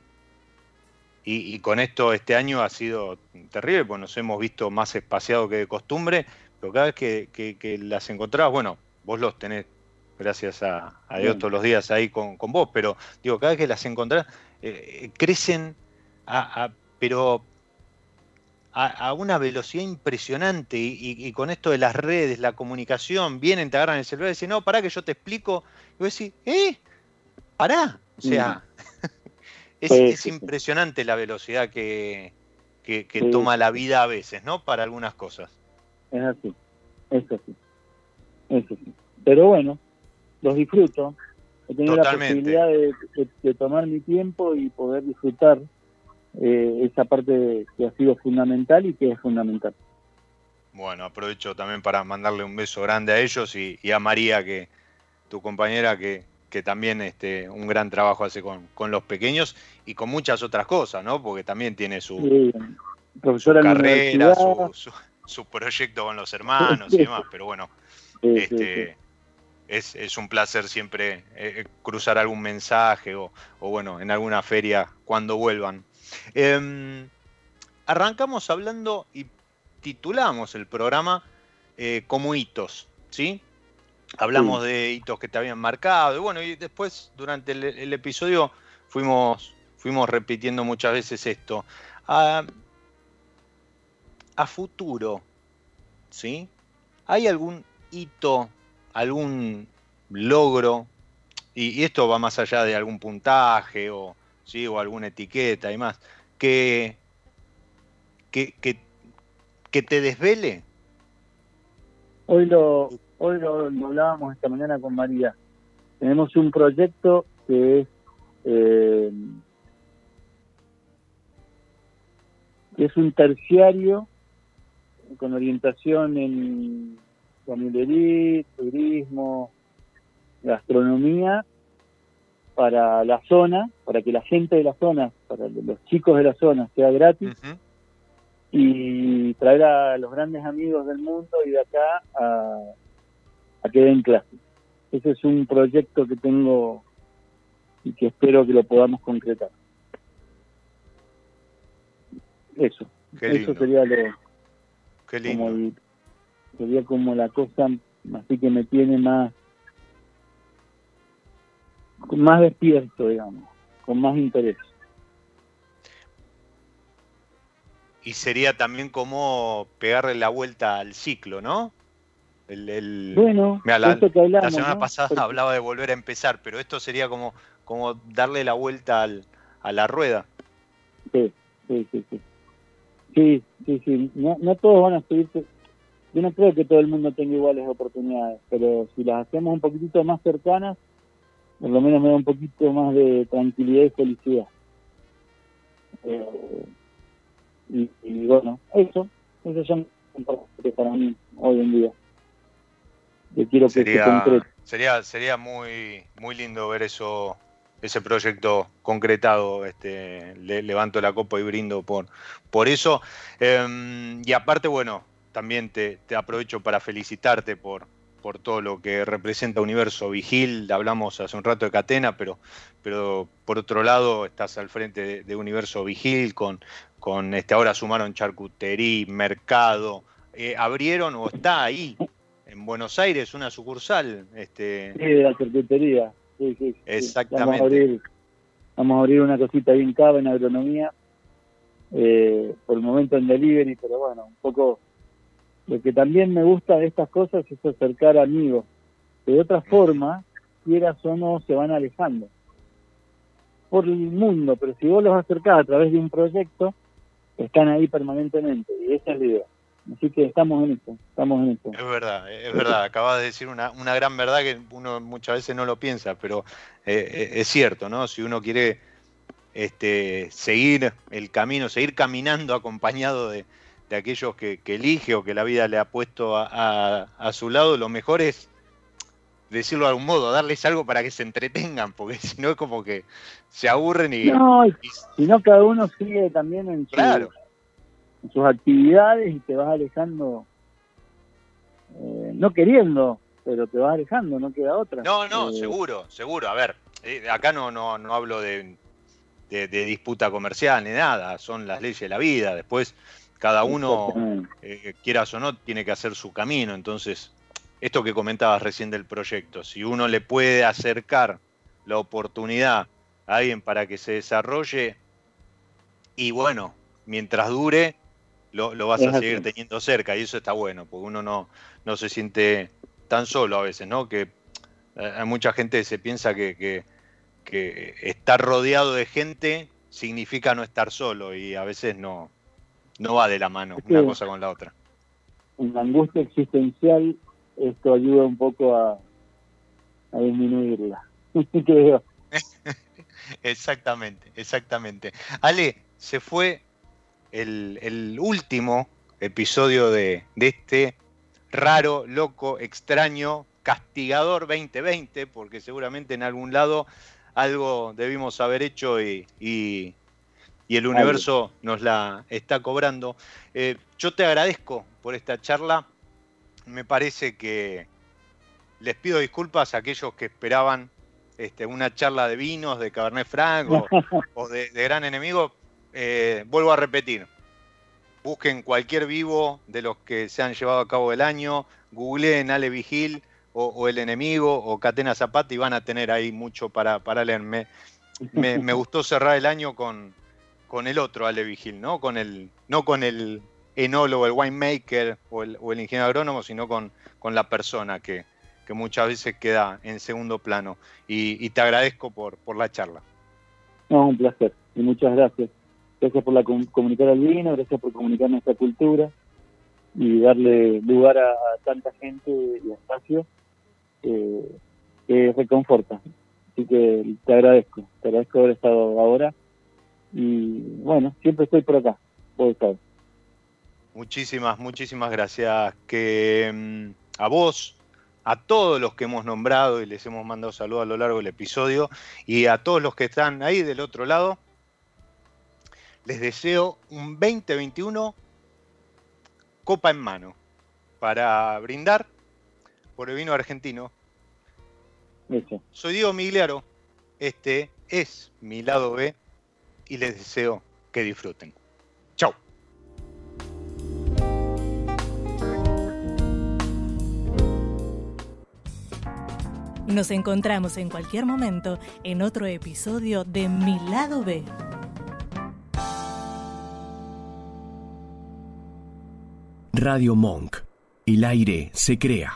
y, con esto este año ha sido terrible, pues nos hemos visto más espaciados que de costumbre, pero cada vez que, las encontrás, bueno, vos los tenés, gracias a, Dios, todos los días ahí con, vos, pero digo, cada vez que las encontrás, eh, crecen, a, pero a, una velocidad impresionante y, con esto de las redes, la comunicación, vienen, te agarran el celular y dicen, no, pará que yo te explico. Y vos decís, ¿eh? Pará. O sea, es, impresionante la velocidad que, toma la vida a veces, ¿no? Para algunas cosas. Es así, es así, es así. Pero bueno, los disfruto. he tenido la posibilidad de, tomar mi tiempo y poder disfrutar eh, esa parte que ha sido fundamental y que es fundamental. Bueno, aprovecho también para mandarle un beso grande a ellos y, a María, que tu compañera, que, que también este, un gran trabajo hace con, los pequeños y con muchas otras cosas, ¿no? Porque también tiene su, carrera, su, proyecto con los hermanos y demás, pero bueno, este, es, un placer siempre eh, cruzar algún mensaje o, bueno, en alguna feria cuando vuelvan. Em, arrancamos hablando y titulamos el programa eh, como hitos, ¿sí? Hablamos de hitos que te habían marcado y bueno, y después durante el, episodio fuimos, fuimos repitiendo muchas veces esto. A, a futuro, ¿sí? ¿Hay algún hito algún logro, y, esto va más allá de algún puntaje o, ¿sí? o alguna etiqueta y más, que, que, que, te desvele. Hoy lo, hoy lo, hablábamos esta mañana con María. Tenemos un proyecto que es eh, es un terciario con orientación en familiaridad, turismo, gastronomía para la zona, para que la gente de la zona, para los chicos de la zona sea gratis y traer a los grandes amigos del mundo y de acá a, a que den clases. Ese es un proyecto que tengo y que espero que lo podamos concretar. Eso, eso sería lo, Qué lindo sería como la cosa así que me tiene más más despierto digamos con más interés. Y sería también como pegarle la vuelta al ciclo no el, bueno la, la, semana pasada hablaba de volver a empezar pero esto sería como como darle la vuelta al, a la rueda. Sí sí sí sí. Sí sí, sí. No, no todos van a subirse yo no creo que todo el mundo tenga iguales oportunidades, pero si las hacemos un poquitito más cercanas, por lo menos me da un poquito más de tranquilidad y felicidad. Eh, y, bueno, eso, eso ya para mí hoy en día. Yo quiero que sería, sería sería muy muy lindo ver eso ese proyecto concretado este le, levanto la copa y brindo por por eso em, y aparte bueno también te, aprovecho para felicitarte por, por todo lo que representa Universo Vigil. Hablamos hace un rato de Catena, pero, pero por otro lado estás al frente de, Universo Vigil con, con este, ahora sumaron charcutería, mercado. Eh, ¿Abrieron o está ahí en Buenos Aires una sucursal? Este... Sí, de la charcutería. Sí, sí, Exactamente. Vamos a, abrir, una cosita bien cava en agronomía. Eh, por el momento en delivery, pero bueno, un poco lo que también me gusta de estas cosas es acercar amigos, de otra forma, quieras o no, se van alejando por el mundo, pero si vos los acercás a través de un proyecto, están ahí permanentemente, y esa es la idea. Así que estamos en esto, estamos en esto. Es verdad, es verdad, acabas de decir una, una gran verdad que uno muchas veces no lo piensa, pero eh, eh, es cierto, ¿no? Si uno quiere este, seguir el camino, seguir caminando acompañado de, de aquellos que, elige o que la vida le ha puesto a, su lado, lo mejor es decirlo de algún modo, darles algo para que se entretengan, porque si no es como que se aburren y... No, si no cada uno sigue también en, sus actividades y te vas alejando, eh, no queriendo, pero te vas alejando, no queda otra. No, no, eh, seguro, seguro. A ver, eh, acá no, no, no hablo de, de disputa comercial ni nada, son las leyes de la vida. Después cada uno, eh, quieras o no, tiene que hacer su camino. Entonces, esto que comentabas recién del proyecto, si uno le puede acercar la oportunidad a alguien para que se desarrolle, y bueno, mientras dure, lo, vas a seguir teniendo cerca, y eso está bueno, porque uno no, no se siente tan solo a veces, ¿no? Que eh, hay mucha gente que se piensa que, que, que estar rodeado de gente significa no estar solo, y a veces no, no va de la mano una cosa con la otra. En la angustia existencial esto ayuda un poco a, a disminuirla. creo. exactamente, exactamente. Ale, se fue el, último episodio de, este raro, loco, extraño, castigador 2020, porque seguramente en algún lado algo debimos haber hecho y, y, el universo nos la está cobrando. Eh, yo te agradezco por esta charla. Me parece que les pido disculpas a aquellos que esperaban este, una charla de vinos, de Cabernet Franc o, de, Gran Enemigo. Eh, vuelvo a repetir, busquen cualquier vivo de los que se han llevado a cabo el año, googleen Ale Vigil o, El Enemigo o Catena Zapata y van a tener ahí mucho para, para leer. Me, gustó cerrar el año con, con el otro Ale Vigil, ¿no? Con el, no con el enólogo, el winemaker o el, o el ingeniero agrónomo, sino con, con la persona que, que muchas veces queda en segundo plano. Y, te agradezco por, por la charla. No, un placer y muchas gracias. Gracias por la comunicar al vino, gracias por comunicar nuestra cultura y darle lugar a, tanta gente y espacio que reconforta. Así que te agradezco, te agradezco haber estado ahora y bueno, siempre estoy por acá, por estar. Muchísimas, muchísimas gracias. Que mm, a vos, a todos los que hemos nombrado y les hemos mandado saludos a lo largo del episodio y a todos los que están ahí del otro lado, les deseo un 2021 copa en mano para brindar por el vino argentino. Soy Diego Migliaro, este es mi lado B y les deseo que disfruten. Chao. Nos encontramos en cualquier momento en otro episodio de Mi lado B. Radio Monk. El aire se crea.